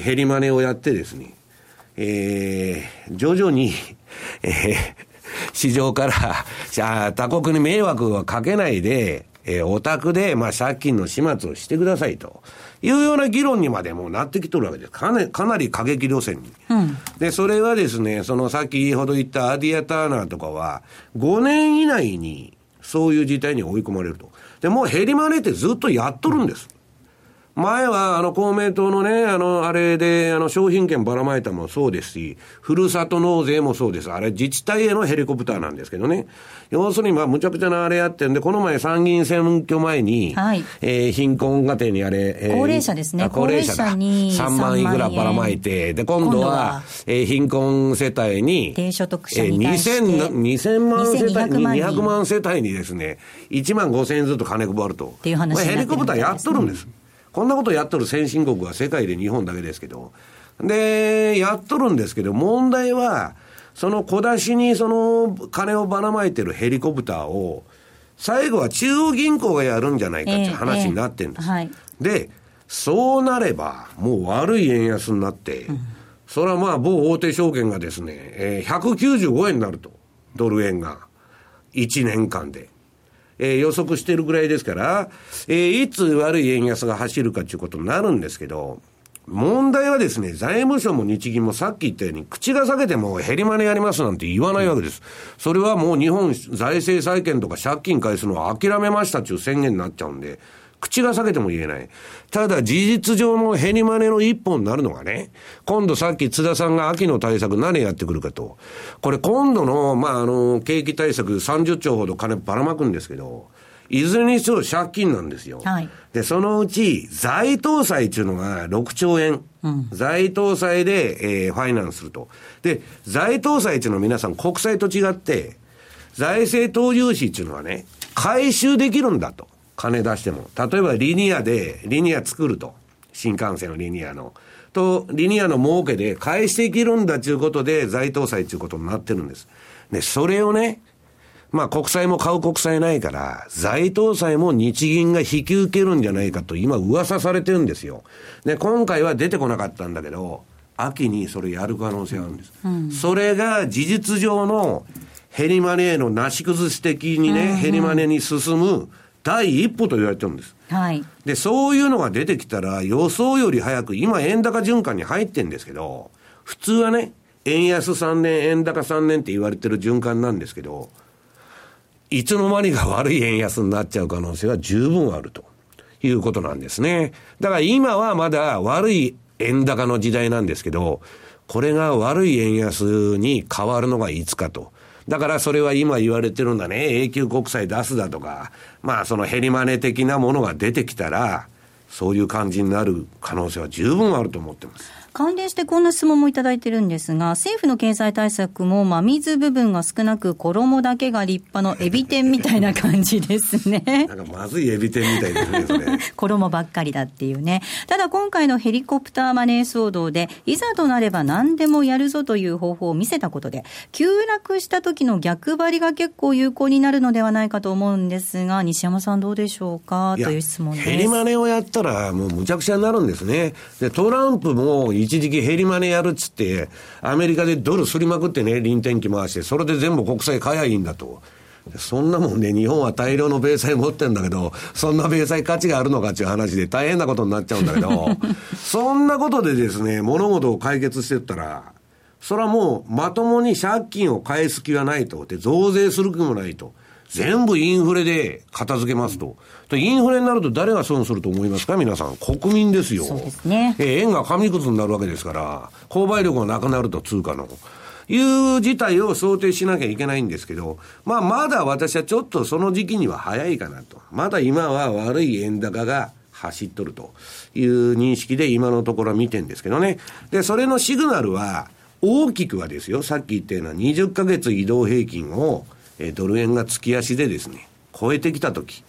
Speaker 2: ー、減り真似をやってですね、えー、徐々に、えー、市場から、じゃあ他国に迷惑はかけないで、えー、お宅で、まあ、借金の始末をしてくださいと。いうような議論にまでもなってきとるわけです。かなかなり過激路線に。うん、で、それはですね、そのさっきほど言ったアディア・ターナーとかは、5年以内にそういう事態に追い込まれると。で、もう減りまねってずっとやっとるんです。前は、あの、公明党のね、あの、あれで、あの、商品券ばらまいたもそうですし、ふるさと納税もそうです。あれ、自治体へのヘリコプターなんですけどね。要するに、まあ、むちゃくちゃなあれやってんで、この前参議院選挙前に、はい、えー、貧困家庭にあれ、
Speaker 4: えー、高齢者ですね。
Speaker 2: 高齢者に3万円ぐらいばらまいて、で、今度は、えー、貧困世帯に、
Speaker 4: 低所得者に対して、えー、
Speaker 2: 2000, 万世帯に、200万世帯にですね、1万5千円ずつ金配ると。
Speaker 4: っていう話
Speaker 2: ヘリコプターやっとるんです。うんこんなことやっとる先進国は世界で日本だけですけど、で、やっとるんですけど、問題は、その小出しにその金をばらまいてるヘリコプターを、最後は中央銀行がやるんじゃないかって話になってるんです。えーえーはい、で、そうなれば、もう悪い円安になって、うん、それはまあ某大手証券がですね、えー、195円になると、ドル円が。1年間で。えー、予測してるぐらいですから、えー、いつ悪い円安が走るかということになるんですけど、問題はですね、財務省も日銀もさっき言ったように、口が裂けても減り金やりますなんて言わないわけです。それはもう日本財政再建とか借金返すのは諦めましたっていう宣言になっちゃうんで、口が裂けても言えない。ただ事実上の減り金の一本になるのがね、今度さっき津田さんが秋の対策何やってくるかと。これ今度の、まあ、あの、景気対策30兆ほど金ばらまくんですけど、いずれにせよ借金なんですよ。はい、で、そのうち、財投債っていうのが6兆円。うん、財投債で、えー、ファイナンスすると。で、財投債っていうのは皆さん国債と違って、財政投融資っていうのはね、回収できるんだと。金出しても。例えばリニアで、リニア作ると。新幹線のリニアの。と、リニアの儲けで返していけるんだということで、財投債ということになってるんです。で、それをね、まあ国債も買う国債ないから、財投債も日銀が引き受けるんじゃないかと今噂されてるんですよ。で、今回は出てこなかったんだけど、秋にそれやる可能性があるんです。うん、それが事実上のヘリマネーのなし崩し的にね、ヘリマネに進む第一歩と言われてるんです。はい。で、そういうのが出てきたら予想より早く、今円高循環に入ってんですけど、普通はね、円安3年、円高3年って言われてる循環なんですけど、いつの間にか悪い円安になっちゃう可能性は十分あるということなんですね。だから今はまだ悪い円高の時代なんですけど、これが悪い円安に変わるのがいつかと。だからそれは今言われてるんだね。永久国債出すだとか、まあそのヘリマネ的なものが出てきたら、そういう感じになる可能性は十分あると思ってます。
Speaker 4: 関連してこんな質問もいただいてるんですが、政府の経済対策も真水部分が少なく、衣だけが立派のエビ天みたいな感じですね。
Speaker 2: なんかまずいエビ天みたいですね、
Speaker 4: 衣ばっかりだっていうね。ただ今回のヘリコプターマネー騒動で、いざとなれば何でもやるぞという方法を見せたことで、急落した時の逆張りが結構有効になるのではないかと思うんですが、西山さんどうでしょうか？という質問です。
Speaker 2: ヘリマネをやったらもうむちゃくちゃになるんですね。で、トランプも一時期ヘリマネやるっつって、アメリカでドルすりまくってね、臨転機回して、それで全部国債買えばいいんだと。そんなもんね、日本は大量の米債持ってんだけど、そんな米債価値があるのかっていう話で大変なことになっちゃうんだけど、そんなことでですね、物事を解決してったら、それはもうまともに借金を返す気はないと。で、増税する気もないと。全部インフレで片付けますと。インフレになると誰が損すると思いますか？皆さん。国民ですよ。
Speaker 4: そうですね。
Speaker 2: え円が紙くずになるわけですから、購買力がなくなると通貨の。いう事態を想定しなきゃいけないんですけど、まあまだ私はちょっとその時期には早いかなと。まだ今は悪い円高が走っとるという認識で今のところは見てんですけどね。で、それのシグナルは大きくはですよ、さっき言ったような20ヶ月移動平均をえドル円が月足でですね、超えてきたとき、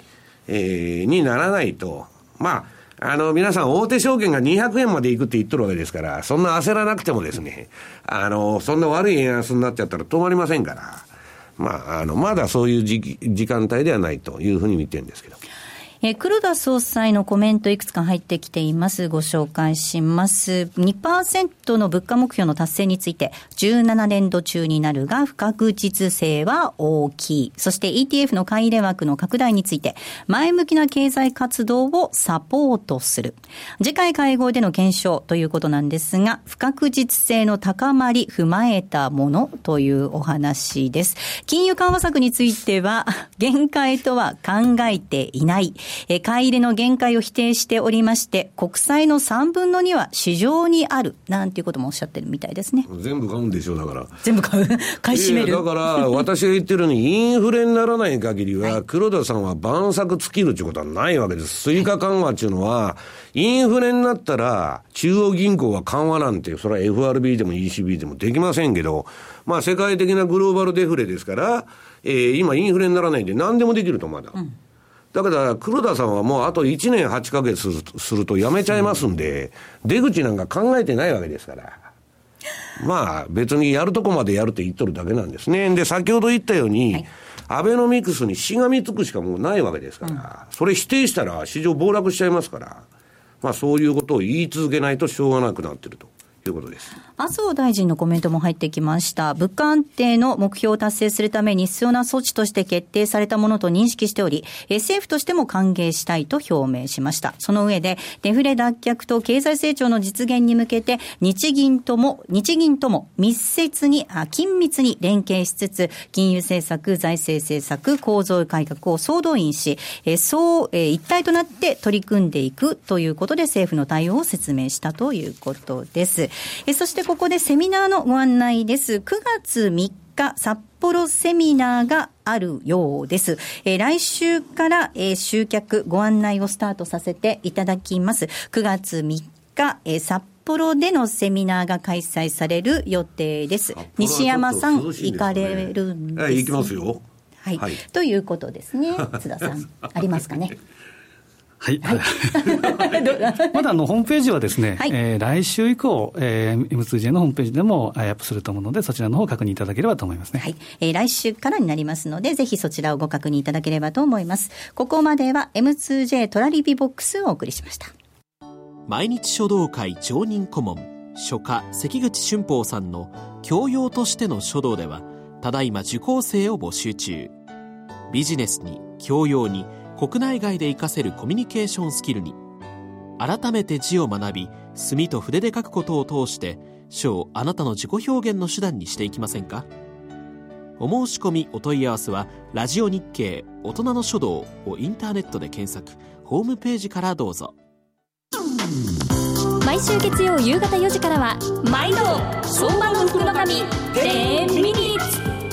Speaker 2: えー、にならないと、まあ、あの、皆さん大手証券が200円まで行くって言っとるわけですから、そんな焦らなくてもですね、あの、そんな悪い円安になっちゃったら止まりませんから、まあ、あの、まだそういう時期時間帯ではないというふうに見てるんですけど。
Speaker 4: え黒田総裁のコメントいくつか入ってきています。ご紹介します。2%の物価目標の達成について、17年度中になるが不確実性は大きい。そして ETF の買い入れ枠の拡大について、前向きな経済活動をサポートする。次回会合での検証ということなんですが、不確実性の高まり踏まえたものというお話です。金融緩和策については、限界とは考えていない。え買い入れの限界を否定しておりまして、国債の3分の2は市場にある、なんていうこともおっしゃってるみたいですね。
Speaker 2: 全部買うんでしょう、だから。
Speaker 4: 全部買う 買い占める。
Speaker 2: だから、私が言ってるように、インフレにならない限りは、黒田さんは万策尽きるっていうことはないわけです。追加緩和っていうのは、インフレになったら、中央銀行は緩和なんて、それは FRB でも ECB でもできませんけど、まあ世界的なグローバルデフレですから、えー、今インフレにならないんで何でもできるとまだ。うんだから、黒田さんはもうあと1年8ヶ月すると辞めちゃいますんで、出口なんか考えてないわけですから。まあ、別にやるとこまでやるって言っとるだけなんですね。で、先ほど言ったように、はい、アベノミクスにしがみつくしかもうないわけですから、うん、それ否定したら市場暴落しちゃいますから、まあそういうことを言い続けないとしょうがなくなってると。ということです。
Speaker 4: 麻生大臣のコメントも入ってきました。物価安定の目標を達成するために必要な措置として決定されたものと認識しており、政府としても歓迎したいと表明しました。その上で、デフレ脱却と経済成長の実現に向けて、日銀とも、日銀とも密接に、緊密に連携しつつ、金融政策、財政政策、構造改革を総動員し、そう、一体となって取り組んでいくということで、政府の対応を説明したということです。えそしてここでセミナーのご案内です。9月3日、札幌セミナーがあるようです。えー、来週から、えー、集客ご案内をスタートさせていただきます。9月3日、えー、札幌でのセミナーが開催される予定です。西山さん、行かれるんです、
Speaker 2: ね、行きますよ。
Speaker 4: はい、はい、ということですね。津田さん、ありますかね？
Speaker 3: はい。はい、まだあの、ホームページはですね、はい、えー、来週以降、えー、M2J のホームページでもアップすると思うので、そちらの方を確認いただければと思いますね。
Speaker 4: はい。えー、来週からになりますので、ぜひそちらをご確認いただければと思います。ここまでは M2J トラリピボックスをお送りしました。
Speaker 6: 毎日書道会常任顧問、書家関口俊宝さんの教養としての書道では、ただいま受講生を募集中。ビジネスに、教養に、国内外で活かせるコミュニケーションスキルに改めて字を学び墨と筆で書くことを通して書をあなたの自己表現の手段にしていきませんか？お申し込みお問い合わせは「ラジオ日経大人の書道」をインターネットで検索ホームページからどうぞ。
Speaker 7: 毎週月曜夕方4時からは「毎度相場の福の神10ミニッツ」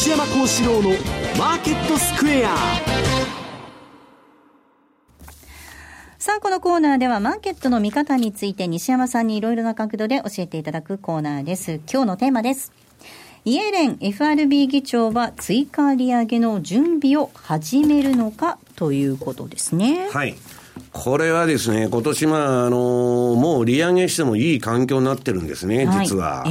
Speaker 1: 西山幸四郎のマーケットスクエア
Speaker 4: さあ、このコーナーではマーケットの見方について西山さんにいろいろな角度で教えていただくコーナーです。今日のテーマです。イエレン FRB 議長は追加利上げの準備を始めるのかということですね。
Speaker 2: はい。これはですね、今年まあ、あのー、もう利上げしてもいい環境になってるんですね、実は。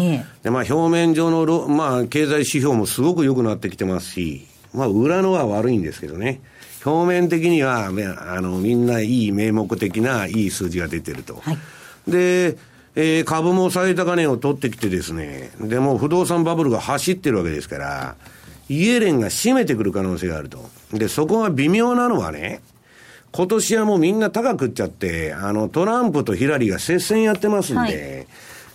Speaker 2: で、まあ、表面上のまあ、経済指標もすごく良くなってきてますし、まあ、裏のは悪いんですけどね。表面的には、あの、みんないい名目的ないい数字が出てると。はい、で、えー、株も最高値を取ってきてですね、でも不動産バブルが走ってるわけですから、イエレンが締めてくる可能性があると。で、そこが微妙なのはね、今年はもうみんな高くっちゃって、あの、トランプとヒラリーが接戦やってますんで、はい、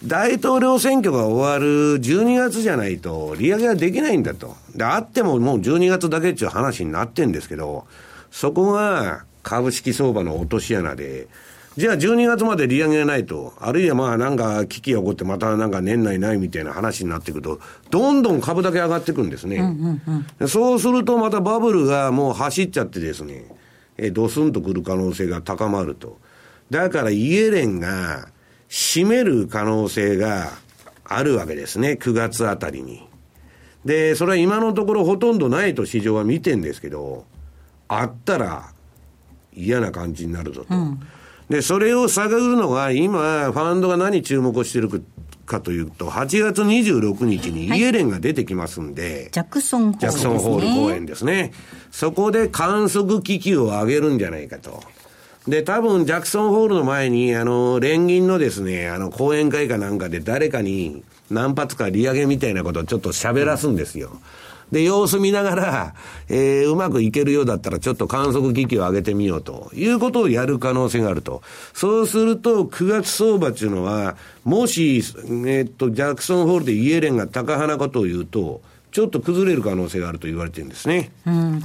Speaker 2: 大統領選挙が終わる12月じゃないと、利上げはできないんだと。で、あってももう12月だけっていう話になってんですけど、そこが株式相場の落とし穴で、じゃあ12月まで利上げがないと、あるいはまあなんか危機が起こってまたなんか年内ないみたいな話になってくると、どんどん株だけ上がっていくんですね。うんうんうん、そうするとまたバブルがもう走っちゃってですね、えドスンとくる可能性が高まると。だからイエレンが締める可能性があるわけですね、9月あたりに。で、それは今のところほとんどないと市場は見てんですけど、あったら嫌な感じになるぞと。うん、で、それを探るのが今、ファンドが何注目してるかというと、8月26日にイエレンが出てきますんで、
Speaker 4: はい、ジャクソンホール、
Speaker 2: ね、ジャクソンホール公演ですね。そこで観測機器を上げるんじゃないかと。で、多分、ジャクソンホールの前に、あの、連銀のですね、あの、講演会かなんかで誰かに何発か利上げみたいなことをちょっと喋らすんですよ。で、様子見ながら、えー、うまくいけるようだったらちょっと観測機器を上げてみようということをやる可能性があると。そうすると、9月相場っていうのは、もし、えー、っと、ジャクソンホールでイエレンが高派なことを言うと、ちょっと崩れる可能性があると言われてるんですね。
Speaker 4: うん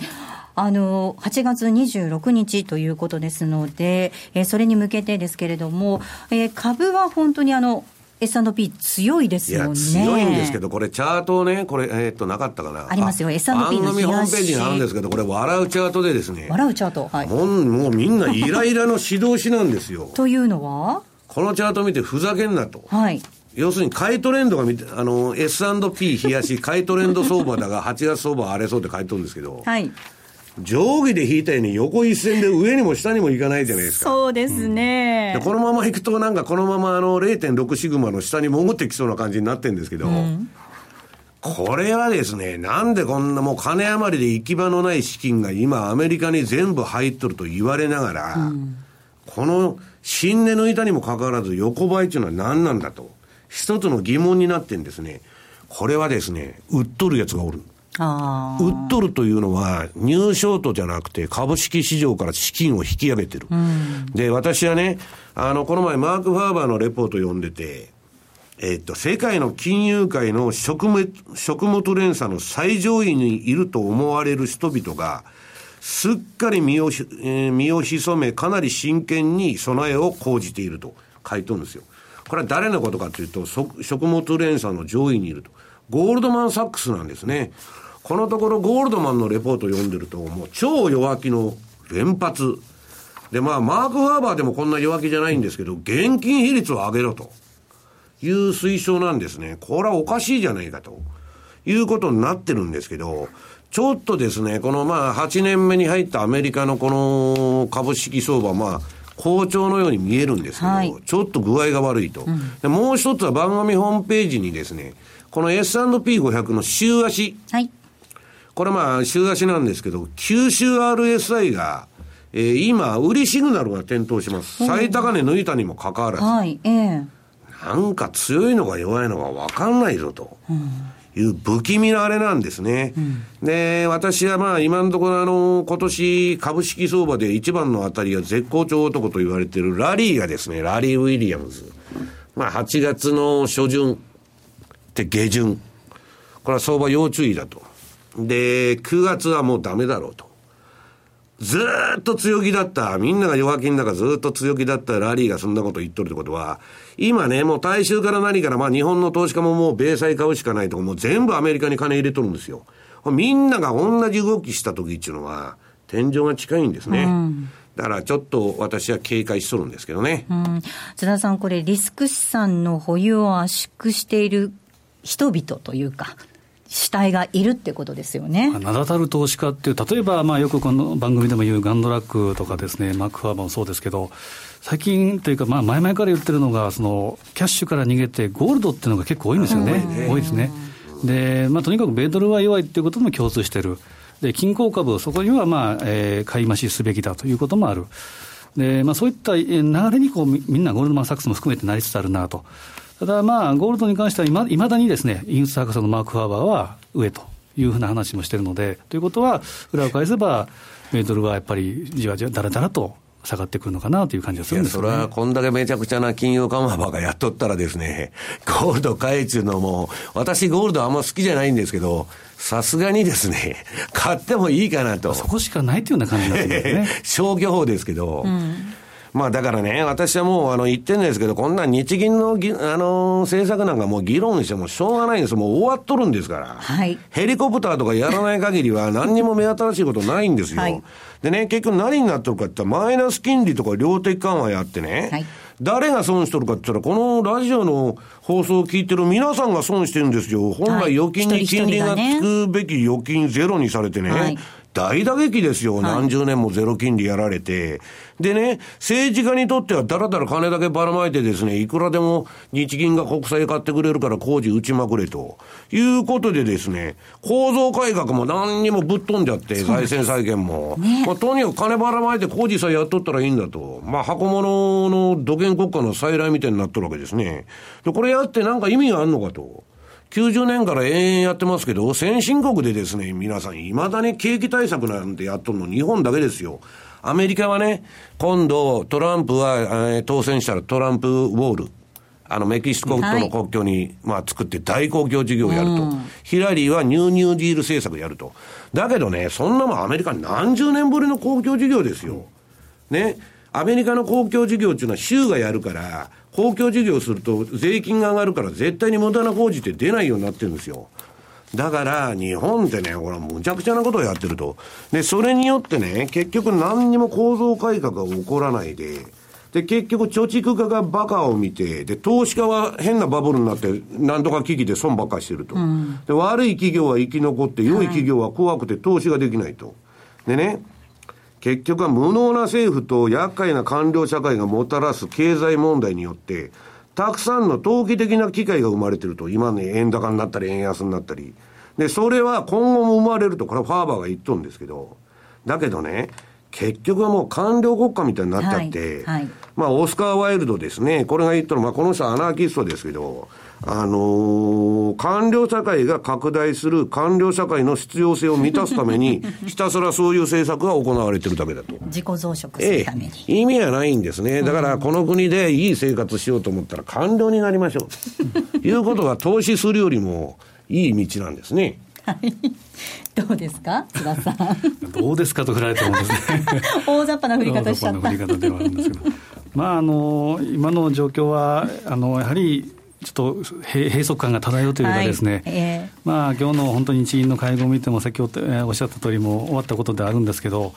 Speaker 4: あの、8月26日ということですので、えー、それに向けてですけれども、えー、株は本当にあの、S&P 強いですよね。
Speaker 2: 強いんですけど、これチャートをね、これ、えー、っと、なかったかな。
Speaker 4: ありますよ、S&P の番
Speaker 2: 組ホームページにあるんですけど、これ笑うチャートでですね。
Speaker 4: 笑うチャート？はい。
Speaker 2: もう、もうみんなイライラの指導士なんですよ。
Speaker 4: というのは？
Speaker 2: このチャート見てふざけんなと。
Speaker 4: はい。
Speaker 2: 要するに買いトレンドが見て、あの、S&P 冷やし、買いトレンド相場だが、8月相場荒れそうって書いてるんですけど。
Speaker 4: はい。
Speaker 2: 定規で引いたように横一線で上にも下にもいかないじゃないですか。
Speaker 4: そうですね。
Speaker 2: うん、このままいくとなんかこのままあの0.6シグマの下に潜ってきそうな感じになってるんですけど、うん、これはですね、なんでこんなもう金余りで行き場のない資金が今アメリカに全部入っとると言われながら、うん、この新値抜いたにもかかわらず横ばいっていうのは何なんだと、一つの疑問になってんですね。これはですね、売っとるやつがおる。売っとるというのは、入賞とじゃなくて、株式市場から資金を引き上げてる。うん、で、私はね、あの、この前、マーク・ファーバーのレポート読んでて、えっと、世界の金融界の食物、食物連鎖の最上位にいると思われる人々が、すっかり身を,、えー、身を潜め、かなり真剣に備えを講じていると書いてるんですよ。これは誰のことかというと、食物連鎖の上位にいると。ゴールドマン・サックスなんですね。このところゴールドマンのレポートを読んでると、もう超弱気の連発。で、まあ、マーク・ハーバーでもこんな弱気じゃないんですけど、現金比率を上げろという推奨なんですね。これはおかしいじゃないかということになってるんですけど、ちょっとですね、このまあ、8年目に入ったアメリカのこの株式相場、まあ、好調のように見えるんですけど、はい、ちょっと具合が悪いと、うん、で。もう一つは番組ホームページにですね、この S&P500 の週足、
Speaker 4: はい、
Speaker 2: これまあ、週足なんですけど、九州 RSI が、えー、今、売りシグナルが点灯します。最高値抜いたにもかかわらず。
Speaker 4: はい、ええ
Speaker 2: ー、なんか強いのか弱いのか分かんないぞと。いう不気味なあれなんですね。うん、で、私はまあ今のところあの、今年株式相場で一番の当たりは絶好調男と言われているラリーがですね、ラリー・ウィリアムズ。まあ8月の初旬って下旬。これは相場要注意だと。で、9月はもうダメだろうと。ずっと強気だった、みんなが弱気の中ずっと強気だったラリーがそんなこと言っとるってことは、今ね、もう大衆から何から、まあ日本の投資家ももう米債買うしかないとか、もう全部アメリカに金入れとるんですよ。みんなが同じ動きした時っていうのは、天井が近いんですね。うんだからちょっと私は警戒しとるんですけどね。
Speaker 4: うん、津田さん、これ、リスク資産の保有を圧縮している人々というか、主体がいるってことですよね。
Speaker 3: 名だたる投資家っていう、例えば、まあ、よくこの番組でも言うガンドラックとかですね、マックファーバーもそうですけど、最近というか、まあ、前々から言ってるのが、その、キャッシュから逃げてゴールドっていうのが結構多いんですよね。多いですね。で、まあ、とにかく米ドルは弱いっていうことも共通してる。で、均衡株、そこには、まあ、えー、買い増しすべきだということもある。で、まあ、そういった流れにこう、みんなゴールドマン・サックスも含めてなりつつあるなと。ただまあ、ゴールドに関してはいまいまだにですね、インス博士のマーク・ファーバーは上というふうな話もしてるので、ということは、裏を返せば、メートルはやっぱりじわじわだらだらと下がってくるのかなという感じがするんです、
Speaker 2: ね、それはこんだけめちゃくちゃな金融緩和ばがやっとったらですね、ゴールド買えっちゅうのも、私ゴールドあんま好きじゃないんですけど、さすがにですね、買ってもいいかなと。
Speaker 3: そこしかないというような感じになってますね。
Speaker 2: 消去法ですけど、うんまあだからね、私はもうあの言ってるんですけど、こんな日銀のぎあの政策なんかもう議論してもしょうがないんですもう終わっとるんですから。
Speaker 4: はい。
Speaker 2: ヘリコプターとかやらない限りは何にも目新しいことないんですよ。はい、でね、結局何になってるかって言ったら、マイナス金利とか量的緩和やってね、はい、誰が損しとるかって言ったら、このラジオの放送を聞いてる皆さんが損してるんですよ。本来預金に金利がつくべき預金ゼロにされてね、はい大打撃ですよ、何十年もゼロ金利やられて。でね、政治家にとってはだらだら金だけばらまいてですね、いくらでも日銀が国債買ってくれるから工事打ちまくれと。いうことでですね、構造改革も何にもぶっ飛んじゃって、財政再建も。ね、まあ、とにかく金ばらまいて工事さえやっとったらいいんだと。まあ、箱物の土建国家の再来みたいになっとるわけですね。で、これやってなんか意味があるのかと。90年から延々やってますけど、先進国でですね、皆さん、いまだに景気対策なんてやっとるの日本だけですよ。アメリカはね、今度、トランプは、えー、当選したらトランプウォール。あの、メキシコとの国境に、まあ、作って大公共事業をやると。ヒラリーはニューニューディール政策をやると。だけどね、そんなもんアメリカ何十年ぶりの公共事業ですよ。ね。アメリカの公共事業っていうのは州がやるから、公共事業すると税金が上がるから絶対に無駄な工事って出ないようになってるんですよ。だから、日本ってね、ほら、むちゃくちゃなことをやってると。で、それによってね、結局何にも構造改革が起こらないで、で、結局、貯蓄家がバカを見て、で、投資家は変なバブルになって、なんとか危機で損ばっかりしてると、うん、で、悪い企業は生き残って、良い企業は怖くて投資ができないと。でね、結局は無能な政府と厄介な官僚社会がもたらす経済問題によって、たくさんの投機的な機会が生まれてると。今ね、円高になったり、円安になったり。で、それは今後も生まれると、これはファーバーが言っとるんですけど、だけどね、結局はもう官僚国家みたいになっちゃって、はいはい、まあ、オスカー・ワイルドですね、これが言ったら、まあ、この人はアナーキストですけど、あのー、官僚社会が拡大する官僚社会の必要性を満たすために、ひたすらそういう政策が行われてるだけだと。
Speaker 4: 自己増殖するために、
Speaker 2: ええ、意味はないんですね。だから、この国でいい生活しようと思ったら官僚になりましょう。と いうことは投資するよりもいい道なんですね。はい。
Speaker 4: どうですか津田さん？
Speaker 3: どうですかと振られてもですね。
Speaker 4: 大雑把な振り方しちゃった。
Speaker 3: 大雑把な振り方ではあるんですけど。まあ、あの、今の状況は、あの、やはり、ちょっと閉塞感が漂うというかですね、はい。えー、まあ今日の本当に日銀の会合を見ても、先ほどおっしゃった通り、も終わったことであるんですけど、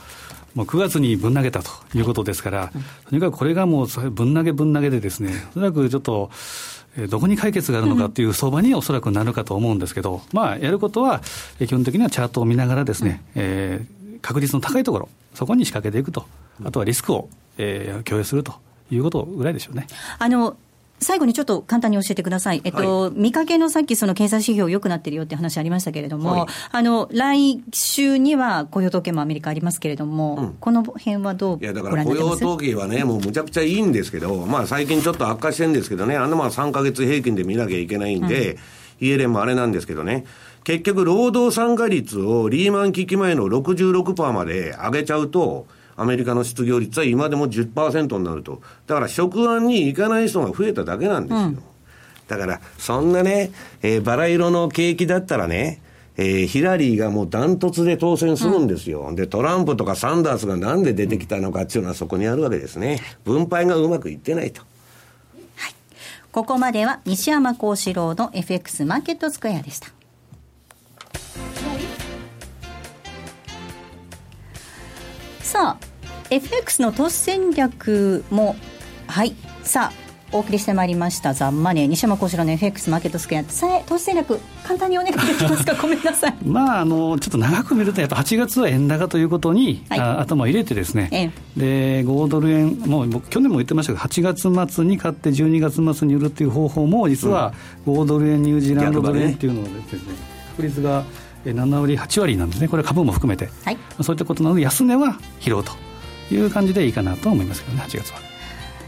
Speaker 3: もう9月にぶん投げたということですから、とにかくこれがもうぶん投げぶん投げでですね、おそらくちょっと、どこに解決があるのかという相場におそらくなるかと思うんですけど、まあ、やることは、基本的にはチャートを見ながらですね、えー、確率の高いところ、そこに仕掛けていくと、あとはリスクを、えー、共有するということぐらいでしょうね。
Speaker 4: あの最後にちょっと簡単に教えてください。えっと、はい、見かけのさっきその経済指標良くなってるよって話ありましたけれども、はい、あの、来週には雇用統計もアメリカありますけれども、うん、この辺はどういや、
Speaker 2: だから雇用統計はね、もうむちゃくちゃいいんですけど、まあ最近ちょっと悪化してるんですけどね、あのまあ3か月平均で見なきゃいけないんで、うん、イエレンもあれなんですけどね、結局労働参加率をリーマン危機前の66%まで上げちゃうと、アメリカの失業率は今でも10%になると。だから職案に行かない人が増えただけなんですよ。うん、だから、そんなね、えー、バラ色の景気だったらね、えー、ヒラリーがもうダントツで当選するんですよ、うん、で、トランプとかサンダースがなんで出てきたのかっていうのはそこにあるわけですね。分配がうまくいってないと。
Speaker 4: はい。ここまでは西山幸四郎の FX マーケットスクエアでした。さあ、FX の投資戦略もはい。さあお送りしてまいりました。ザ・ンマネー。西山幸四郎の FX マーケットスクエア。投資戦略簡単にお願いできますか？ごめんなさい。
Speaker 3: まああのちょっと長く見るとやっぱ8月は円高ということに、はい、頭を入れてですね、ええ、で5ドル円もう去年も言ってましたけど8月末に買って12月末に売るっていう方法も実は5ドル円ニュージーランドドル円っていうのをですね確率が7割8割なんですね。これは株も含めて、はい、そういったことなので安値は拾うという感じでいいかなと思いますけどね8月は。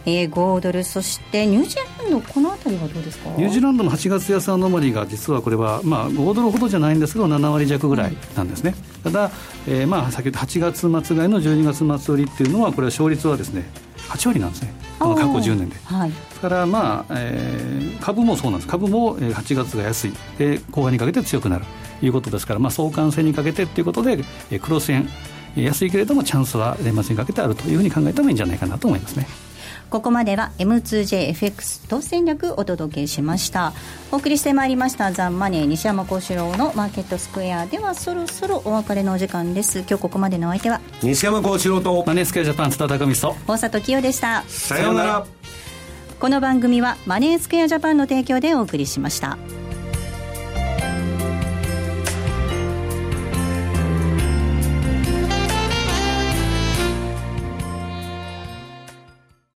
Speaker 4: えー、5ドルそしてニュージーランドこの辺りはどうですか？
Speaker 3: ニュージーランドの8月安アノマリが実はこれは、まあ、5ドルほどじゃないんですけど7割弱ぐらいなんですね、うん、ただ、えー、まあ先ほど8月末買いの12月末売りっていうのはこれは勝率はですね8割なんですね。この過去10年で、はい、ですからまあ、えー、株もそうなんです。株も8月が安い。で後半にかけて強くなる。ということですから、まあ、相関性にかけてということでクロス円安いけれどもチャンスは年末にかけてあるというふうに考えてもいいんじゃないかなと思いますね。
Speaker 4: ここまでは M2JFX 投資戦略お届けしました。お送りしてまいりましたザンマネー西山幸四郎のマーケットスクエア。ではそろそろお別れのお時間です。今日ここまでのお相手は
Speaker 2: 西山幸四郎と
Speaker 3: マネースクエアジャパン津田隆美と
Speaker 4: 大里清でした。
Speaker 2: さようなら。
Speaker 4: この番組はマネースクエアジャパンの提供でお送りしました。